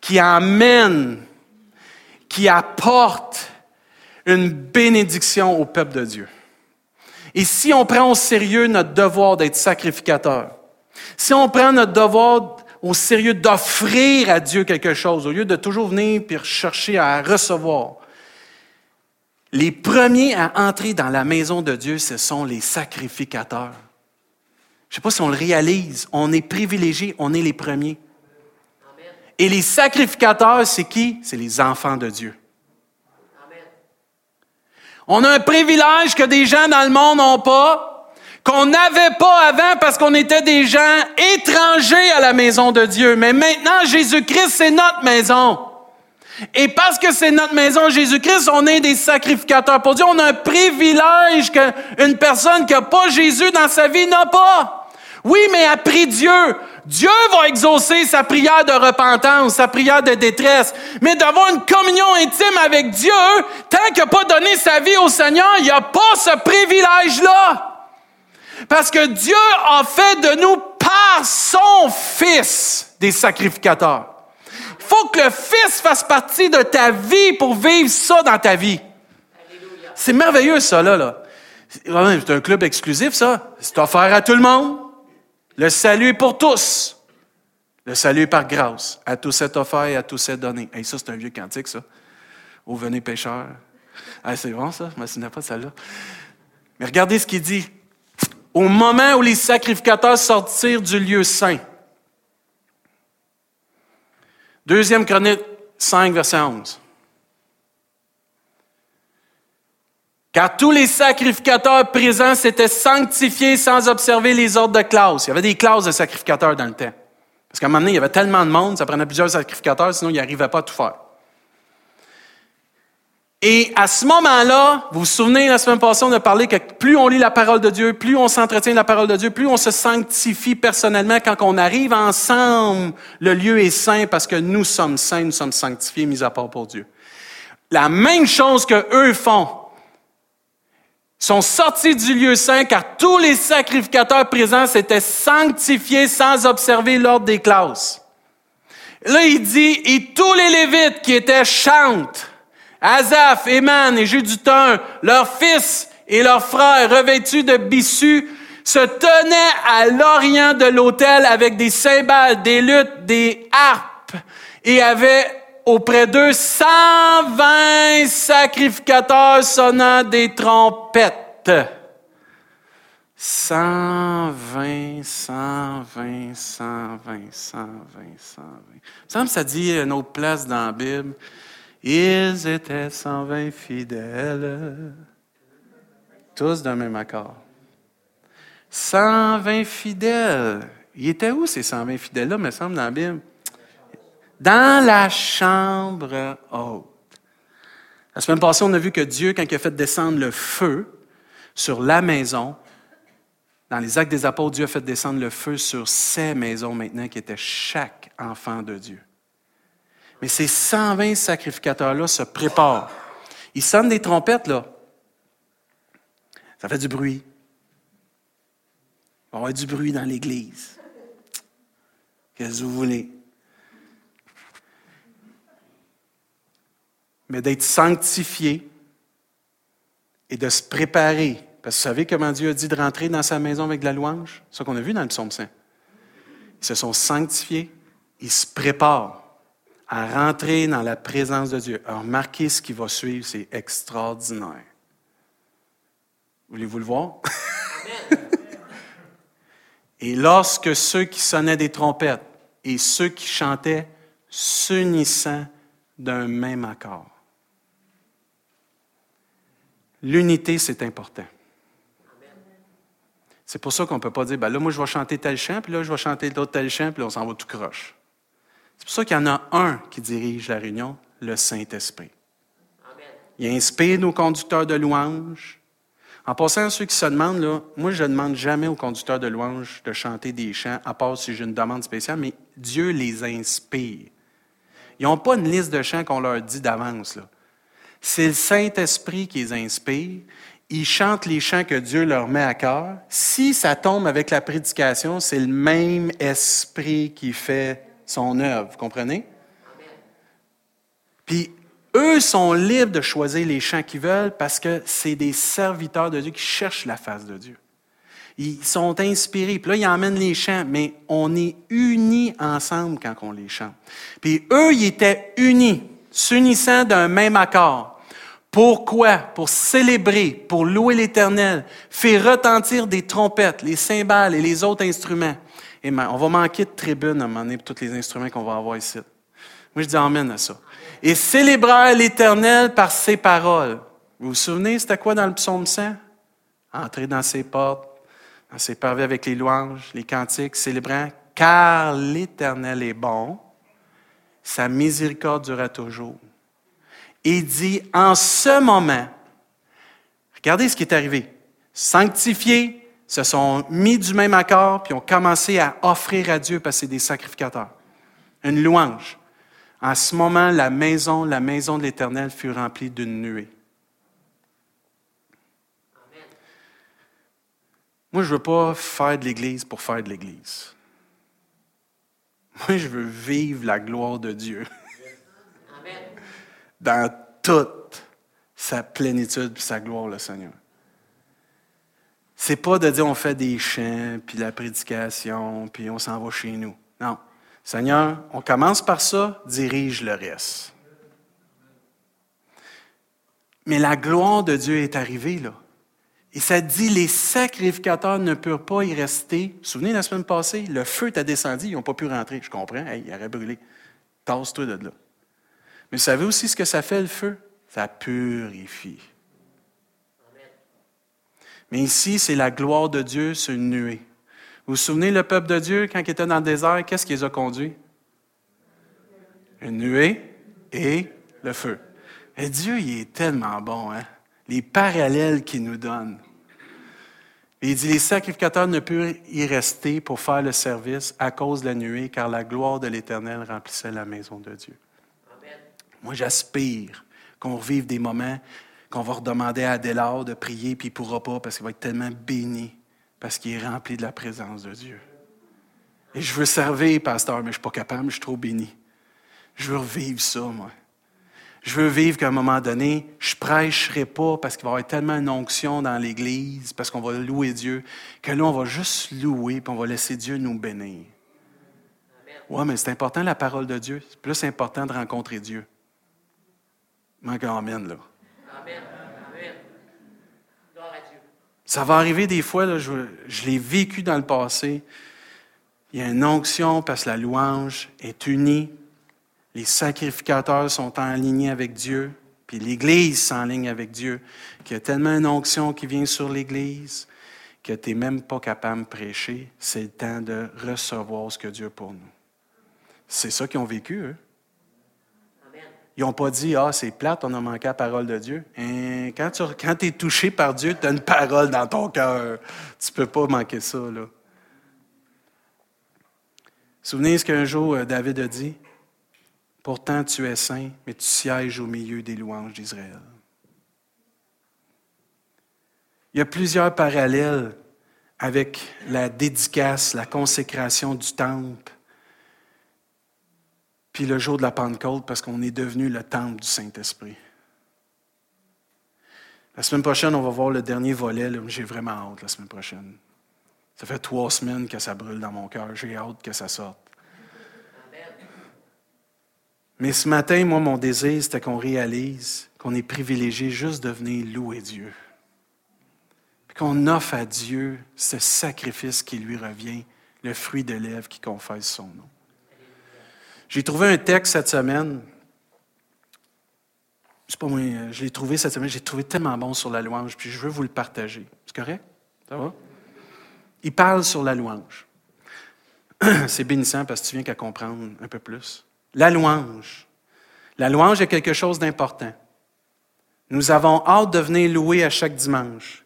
qui amène, qui apporte une bénédiction au peuple de Dieu. Et si on prend au sérieux notre devoir d'être sacrificateur, si on prend notre devoir au sérieux d'offrir à Dieu quelque chose, au lieu de toujours venir puis chercher à recevoir, les premiers à entrer dans la maison de Dieu, ce sont les sacrificateurs. Je ne sais pas si on le réalise, on est privilégiés, on est les premiers. Et les sacrificateurs, c'est qui? C'est les enfants de Dieu. On a un privilège que des gens dans le monde n'ont pas, qu'on n'avait pas avant parce qu'on était des gens étrangers à la maison de Dieu. Mais maintenant, Jésus-Christ, c'est notre maison. Et parce que c'est notre maison Jésus-Christ, on est des sacrificateurs pour Dieu. On a un privilège qu'une personne qui n'a pas Jésus dans sa vie n'a pas. Oui, mais après Dieu, Dieu va exaucer sa prière de repentance, sa prière de détresse. Mais d'avoir une communion intime avec Dieu, tant qu'il n'a pas donné sa vie au Seigneur, il n'y a pas ce privilège-là. Parce que Dieu a fait de nous par son Fils des sacrificateurs faut que le Fils fasse partie de ta vie pour vivre ça dans ta vie. C'est merveilleux, ça, là. là. C'est un club exclusif, ça. C'est offert à tout le monde. Le salut est pour tous. Le salut est par grâce. À tous est offert et à tous est donné. Et ça, c'est un vieux cantique, ça. Ô venez pécheurs. Ah, c'est bon, ça. Je ne me pas de celle-là. Mais regardez ce qu'il dit. Au moment où les sacrificateurs sortirent du lieu saint. Deuxième chronique 5, verset 11. Car tous les sacrificateurs présents s'étaient sanctifiés sans observer les ordres de classe. Il y avait des classes de sacrificateurs dans le temps. Parce qu'à un moment donné, il y avait tellement de monde, ça prenait plusieurs sacrificateurs, sinon ils n'arrivaient pas à tout faire. Et à ce moment-là, vous vous souvenez, la semaine passée, on a parlé que plus on lit la parole de Dieu, plus on s'entretient de la parole de Dieu, plus on se sanctifie personnellement quand on arrive ensemble, le lieu est saint parce que nous sommes saints, nous sommes sanctifiés, mis à part pour Dieu. La même chose que eux font, sont sortis du lieu saint car tous les sacrificateurs présents s'étaient sanctifiés sans observer l'ordre des classes. Là, il dit, et tous les Lévites qui étaient chantent, Azaph, Éman et Judutin, leurs fils et leurs frères revêtus de bissus, se tenaient à l'orient de l'autel avec des cymbales, des luttes, des harpes et avaient auprès d'eux 120 sacrificateurs sonnant des trompettes. 120, 120, 120, 120, 120. Ça ça dit une autre place dans la Bible. Ils étaient 120 fidèles, tous d'un même accord. 120 fidèles. Ils étaient où ces 120 fidèles-là, me semble, dans la Bible? Dans la chambre haute. La semaine passée, on a vu que Dieu, quand il a fait descendre le feu sur la maison, dans les actes des apôtres, Dieu a fait descendre le feu sur ces maisons maintenant qui étaient chaque enfant de Dieu. Mais ces 120 sacrificateurs-là se préparent. Ils sonnent des trompettes, là. Ça fait du bruit. Il va y avoir du bruit dans l'Église. Qu'est-ce que vous voulez? Mais d'être sanctifié et de se préparer. Parce que vous savez comment Dieu a dit de rentrer dans sa maison avec de la louange? C'est ce qu'on a vu dans le psaume saint. Ils se sont sanctifiés, ils se préparent à rentrer dans la présence de Dieu. Alors, remarquez ce qui va suivre, c'est extraordinaire. Voulez-vous le voir? et lorsque ceux qui sonnaient des trompettes et ceux qui chantaient s'unissant d'un même accord. L'unité, c'est important. C'est pour ça qu'on ne peut pas dire, ben là, moi, je vais chanter tel chant, puis là, je vais chanter l'autre tel chant, puis là, on s'en va tout croche. C'est pour ça qu'il y en a un qui dirige la réunion, le Saint-Esprit. Il inspire nos conducteurs de louanges. En passant à ceux qui se demandent, là, moi, je ne demande jamais aux conducteurs de louanges de chanter des chants, à part si j'ai une demande spéciale, mais Dieu les inspire. Ils n'ont pas une liste de chants qu'on leur dit d'avance. C'est le Saint-Esprit qui les inspire. Ils chantent les chants que Dieu leur met à cœur. Si ça tombe avec la prédication, c'est le même esprit qui fait son œuvre. Comprenez? Puis, eux sont libres de choisir les chants qu'ils veulent parce que c'est des serviteurs de Dieu qui cherchent la face de Dieu. Ils sont inspirés. Puis là, ils emmènent les chants, mais on est unis ensemble quand on les chante. Puis eux, ils étaient unis, s'unissant d'un même accord. Pourquoi? Pour célébrer, pour louer l'Éternel, faire retentir des trompettes, les cymbales et les autres instruments. Et on va manquer de tribune à un moment donné pour tous les instruments qu'on va avoir ici. Moi, je dis Amen à ça. Et célébrer l'Éternel par ses paroles. Vous vous souvenez, c'était quoi dans le psaume 100? Entrer dans ses portes, dans ses parvis avec les louanges, les cantiques, célébrant, car l'Éternel est bon, sa miséricorde durera toujours il dit, en ce moment, regardez ce qui est arrivé. Sanctifiés, se sont mis du même accord, puis ont commencé à offrir à Dieu, parce que des sacrificateurs, une louange. En ce moment, la maison, la maison de l'Éternel fut remplie d'une nuée. Moi, je ne veux pas faire de l'Église pour faire de l'Église. Moi, je veux vivre la gloire de Dieu. dans toute sa plénitude et sa gloire, le Seigneur. C'est pas de dire on fait des chants, puis la prédication, puis on s'en va chez nous. Non. Seigneur, on commence par ça, dirige le reste. Mais la gloire de Dieu est arrivée, là. Et ça dit, les sacrificateurs ne purent pas y rester. Vous vous souvenez, la semaine passée, le feu t'a descendu, ils n'ont pas pu rentrer. Je comprends, hey, il aurait brûlé. Tasse-toi de là. Mais vous savez aussi ce que ça fait, le feu? Ça purifie. Mais ici, c'est la gloire de Dieu sur une nuée. Vous vous souvenez, le peuple de Dieu, quand il était dans le désert, qu'est-ce qui les a conduits? Une nuée et le feu. Et Dieu, il est tellement bon, hein? Les parallèles qu'il nous donne. il dit, les sacrificateurs ne purent y rester pour faire le service à cause de la nuée, car la gloire de l'Éternel remplissait la maison de Dieu. Moi, j'aspire qu'on revive des moments qu'on va redemander à Adélard de prier, puis il ne pourra pas parce qu'il va être tellement béni, parce qu'il est rempli de la présence de Dieu. Et je veux servir, pasteur, mais je ne suis pas capable, je suis trop béni. Je veux revivre ça, moi. Je veux vivre qu'à un moment donné, je prêcherai pas parce qu'il va y avoir tellement une onction dans l'Église, parce qu'on va louer Dieu, que là, on va juste louer, puis on va laisser Dieu nous bénir. Oui, mais c'est important la parole de Dieu. C'est plus important de rencontrer Dieu. Amen, là. Ça va arriver des fois, je, l'ai vécu dans le passé. Il y a une onction parce que la louange est unie. Les sacrificateurs sont en ligne avec Dieu. Puis l'Église ligne avec Dieu. Qu'il y a tellement une onction qui vient sur l'Église que tu n'es même pas capable de prêcher. C'est le temps de recevoir ce que Dieu a pour nous. C'est ça qu'ils ont vécu, eux. Ils n'ont pas dit, ah, c'est plate, on a manqué la parole de Dieu. Hein, quand tu quand es touché par Dieu, tu as une parole dans ton cœur. Tu ne peux pas manquer ça. Là. Souvenez ce qu'un jour euh, David a dit? Pourtant tu es saint, mais tu sièges au milieu des louanges d'Israël. Il y a plusieurs parallèles avec la dédicace, la consécration du temple, puis le jour de la Pentecôte parce qu'on est devenu le temple du Saint-Esprit. La semaine prochaine, on va voir le dernier volet. J'ai vraiment hâte la semaine prochaine. Ça fait trois semaines que ça brûle dans mon cœur. J'ai hâte que ça sorte. Mais ce matin, moi, mon désir, c'était qu'on réalise qu'on est privilégié juste de venir louer Dieu. Qu'on offre à Dieu ce sacrifice qui lui revient, le fruit de lèvres qui confesse son nom. J'ai trouvé un texte cette semaine. C'est pas moi, je l'ai trouvé cette semaine. J'ai trouvé tellement bon sur la louange, puis je veux vous le partager. C'est correct? Ça va? Il parle sur la louange. C'est bénissant parce que tu viens qu'à comprendre un peu plus. La louange. La louange est quelque chose d'important. Nous avons hâte de venir louer à chaque dimanche.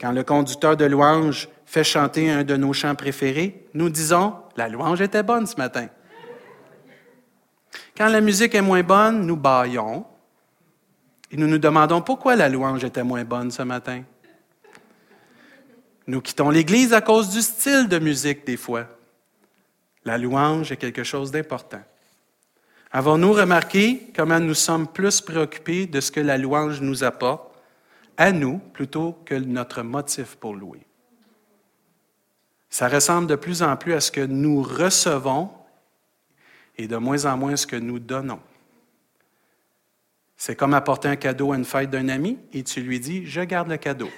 Quand le conducteur de louange fait chanter un de nos chants préférés, nous disons La louange était bonne ce matin. Quand la musique est moins bonne, nous baillons et nous nous demandons pourquoi la louange était moins bonne ce matin. Nous quittons l'Église à cause du style de musique des fois. La louange est quelque chose d'important. Avons-nous remarqué comment nous sommes plus préoccupés de ce que la louange nous apporte à nous plutôt que notre motif pour louer? Ça ressemble de plus en plus à ce que nous recevons et de moins en moins ce que nous donnons. C'est comme apporter un cadeau à une fête d'un ami et tu lui dis, je garde le cadeau.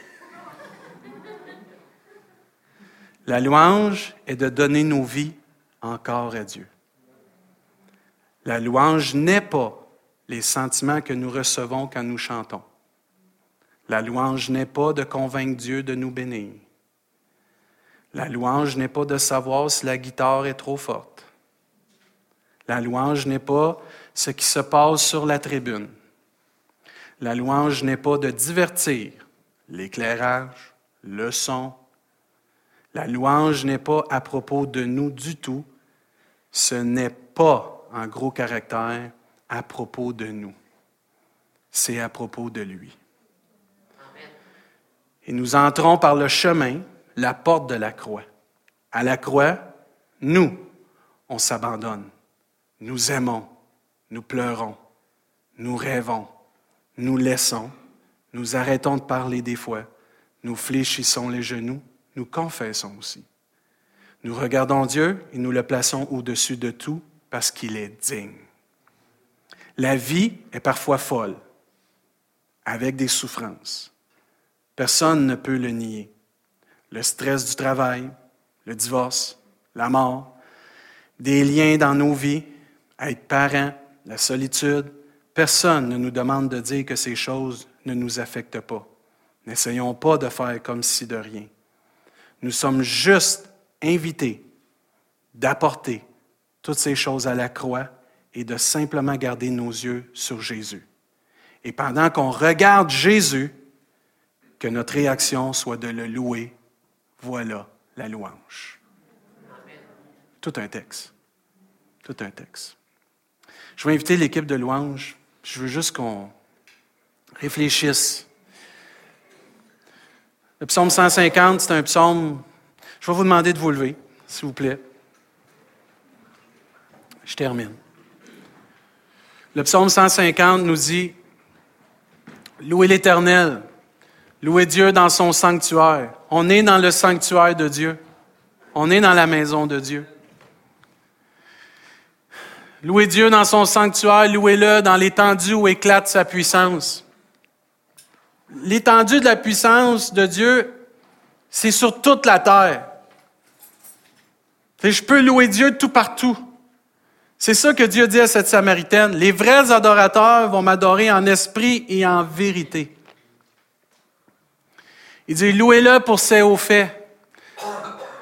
La louange est de donner nos vies encore à Dieu. La louange n'est pas les sentiments que nous recevons quand nous chantons. La louange n'est pas de convaincre Dieu de nous bénir. La louange n'est pas de savoir si la guitare est trop forte. La louange n'est pas ce qui se passe sur la tribune. La louange n'est pas de divertir l'éclairage, le son. La louange n'est pas à propos de nous du tout. Ce n'est pas, en gros caractère, à propos de nous. C'est à propos de lui. Et nous entrons par le chemin, la porte de la croix. À la croix, nous, on s'abandonne. Nous aimons, nous pleurons, nous rêvons, nous laissons, nous arrêtons de parler des fois, nous fléchissons les genoux, nous confessons aussi. Nous regardons Dieu et nous le plaçons au-dessus de tout parce qu'il est digne. La vie est parfois folle, avec des souffrances. Personne ne peut le nier. Le stress du travail, le divorce, la mort, des liens dans nos vies, être parents, la solitude. Personne ne nous demande de dire que ces choses ne nous affectent pas. N'essayons pas de faire comme si de rien. Nous sommes juste invités d'apporter toutes ces choses à la croix et de simplement garder nos yeux sur Jésus. Et pendant qu'on regarde Jésus, que notre réaction soit de le louer. Voilà la louange. Tout un texte. Tout un texte. Je vais inviter l'équipe de louange. Je veux juste qu'on réfléchisse. Le psaume 150, c'est un psaume. Je vais vous demander de vous lever, s'il vous plaît. Je termine. Le psaume 150 nous dit Louez l'Éternel, louez Dieu dans son sanctuaire. On est dans le sanctuaire de Dieu. On est dans la maison de Dieu. Louez Dieu dans son sanctuaire, louez-le dans l'étendue où éclate sa puissance. L'étendue de la puissance de Dieu, c'est sur toute la terre. Et je peux louer Dieu tout partout. C'est ça que Dieu dit à cette Samaritaine. Les vrais adorateurs vont m'adorer en esprit et en vérité. Il dit, louez-le pour ses hauts faits.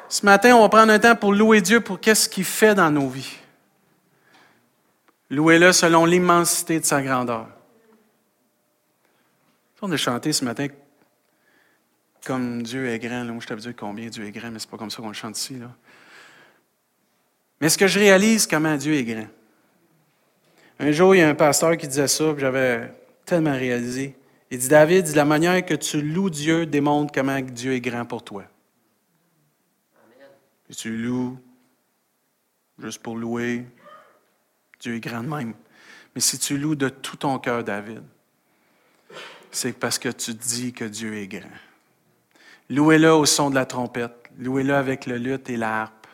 Ce matin, on va prendre un temps pour louer Dieu pour qu'est-ce qu'il fait dans nos vies. Louez-le selon l'immensité de sa grandeur. On a chanté ce matin comme Dieu est grand. Là, moi, je t'avais dit combien Dieu est grand, mais ce n'est pas comme ça qu'on le chante ici. Là. Mais ce que je réalise, comment Dieu est grand. Un jour, il y a un pasteur qui disait ça, puis j'avais tellement réalisé. Il dit, David, la manière que tu loues Dieu démontre comment Dieu est grand pour toi. Et tu loues juste pour louer, Dieu est grand de même. Mais si tu loues de tout ton cœur, David, c'est parce que tu dis que Dieu est grand. Louez-le au son de la trompette. Louez-le avec le luth et l'harpe.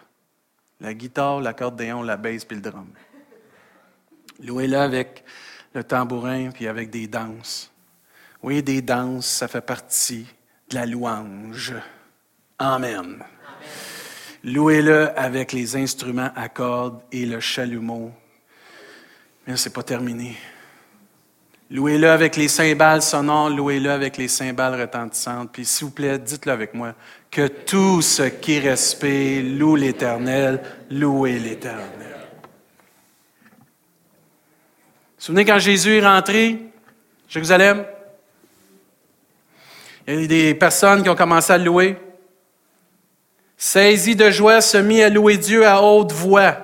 La guitare, l'accordéon, la basse puis le drum. Louez-le avec le tambourin puis avec des danses. Oui, des danses, ça fait partie de la louange. Amen. Louez-le avec les instruments à cordes et le chalumeau mais ce n'est pas terminé. Louez-le avec les cymbales sonores, louez-le avec les cymbales retentissantes. Puis s'il vous plaît, dites-le avec moi. Que tout ce qui respire loue l'Éternel, louez l'Éternel. Vous vous souvenez quand Jésus est rentré Jérusalem? Il y a des personnes qui ont commencé à louer. Saisi de joie, se mit à louer Dieu à haute voix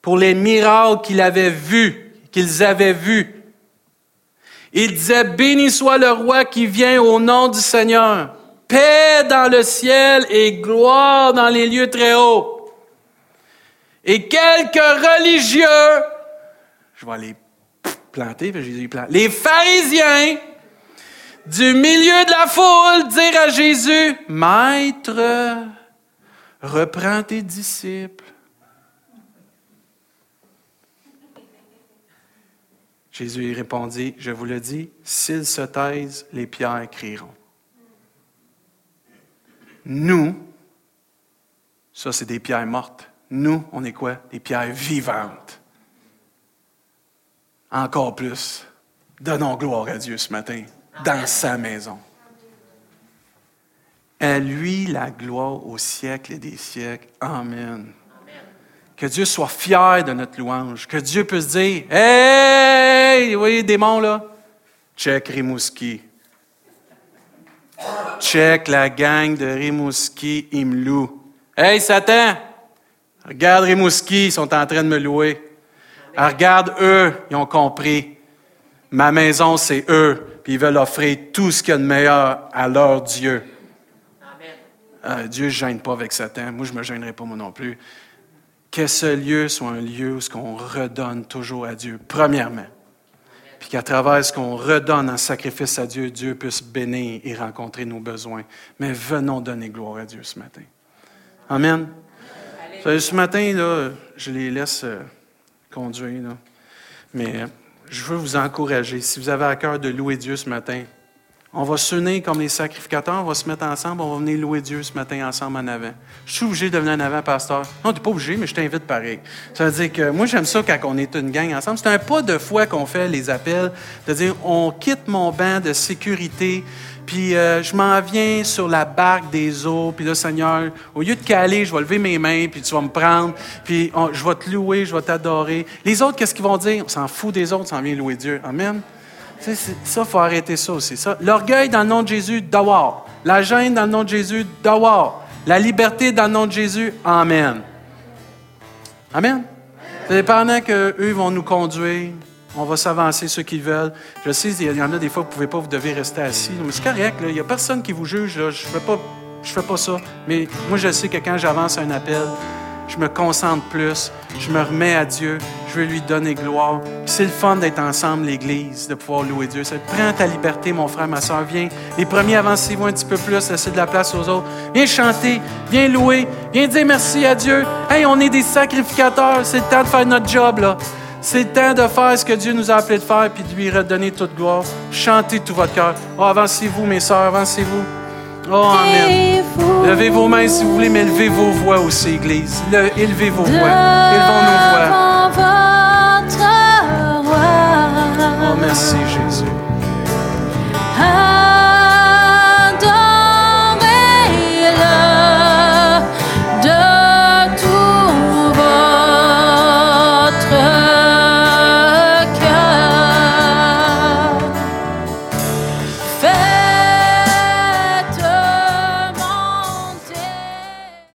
pour les miracles qu'il avait vus qu'ils avaient vu. Il disait, béni soit le roi qui vient au nom du Seigneur. Paix dans le ciel et gloire dans les lieux très hauts. Et quelques religieux, je vais les planter, Jésus les pharisiens du milieu de la foule dire à Jésus, Maître, reprends tes disciples Jésus répondit, je vous le dis, s'ils se taisent, les pierres crieront. Nous, ça c'est des pierres mortes. Nous, on est quoi? Des pierres vivantes. Encore plus, donnons gloire à Dieu ce matin, dans sa maison. À lui la gloire au siècle et des siècles. Amen. Que Dieu soit fier de notre louange. Que Dieu puisse dire Hey, vous voyez, démon là? Check Rimouski. Check la gang de Rimouski, ils me louent. Hey, Satan, regarde Rimouski, ils sont en train de me louer. regarde eux, ils ont compris. Ma maison, c'est eux, puis ils veulent offrir tout ce qu'il y a de meilleur à leur Dieu. Amen. Euh, Dieu ne gêne pas avec Satan. Moi, je ne me gênerai pas, moi non plus que ce lieu soit un lieu où on redonne toujours à Dieu, premièrement. Puis qu'à travers ce qu'on redonne en sacrifice à Dieu, Dieu puisse bénir et rencontrer nos besoins. Mais venons donner gloire à Dieu ce matin. Amen. Ce matin, là, je les laisse euh, conduire, là. mais je veux vous encourager. Si vous avez à cœur de louer Dieu ce matin, on va s'unir comme les sacrificateurs, on va se mettre ensemble, on va venir louer Dieu ce matin ensemble en avant. Je suis obligé de venir en avant, pasteur. Non, tu n'es pas obligé, mais je t'invite pareil. Ça veut dire que moi, j'aime ça quand on est une gang ensemble. C'est un pas de foi qu'on fait les appels, de dire on quitte mon banc de sécurité, puis euh, je m'en viens sur la barque des eaux, puis là, Seigneur, au lieu de caler, je vais lever mes mains, puis tu vas me prendre, puis je vais te louer, je vais t'adorer. Les autres, qu'est-ce qu'ils vont dire? On s'en fout des autres, on s'en vient louer Dieu. Amen. Ça, il faut arrêter ça aussi. Ça. L'orgueil dans le nom de Jésus, dehors. La gêne dans le nom de Jésus, dehors. La liberté dans le nom de Jésus, Amen. Amen? C'est pendant qu'eux vont nous conduire, on va s'avancer ceux qui veulent. Je sais, il y en a des fois, vous ne pouvez pas, vous devez rester assis. Mais c'est correct, il n'y a personne qui vous juge. Je ne fais, fais pas ça. Mais moi, je sais que quand j'avance un appel, je me concentre plus, je me remets à Dieu, je veux lui donner gloire. C'est le fun d'être ensemble, l'Église, de pouvoir louer Dieu. Prends ta liberté, mon frère, ma soeur, viens. Les premiers, avancez-vous un petit peu plus, laissez de la place aux autres. Viens chanter, viens louer, viens dire merci à Dieu. Hey, on est des sacrificateurs, c'est le temps de faire notre job, là. C'est le temps de faire ce que Dieu nous a appelé de faire, puis de lui redonner toute gloire. Chantez tout votre cœur. Oh, avancez-vous, mes soeurs, avancez-vous. Oh, Amen. Levez vos mains si vous voulez, mais levez vos voix aussi, Église. Le, élevez vos voix. Élevons nos voix. Oh, merci, Jésus.